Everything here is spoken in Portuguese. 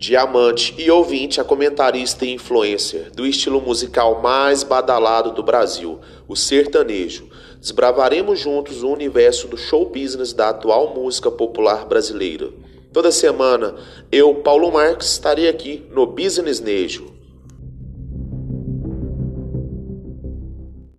Diamante e ouvinte a comentarista e influencer do estilo musical mais badalado do Brasil, o sertanejo. Desbravaremos juntos o universo do show business da atual música popular brasileira. Toda semana, eu, Paulo Marques, estarei aqui no Business Nejo.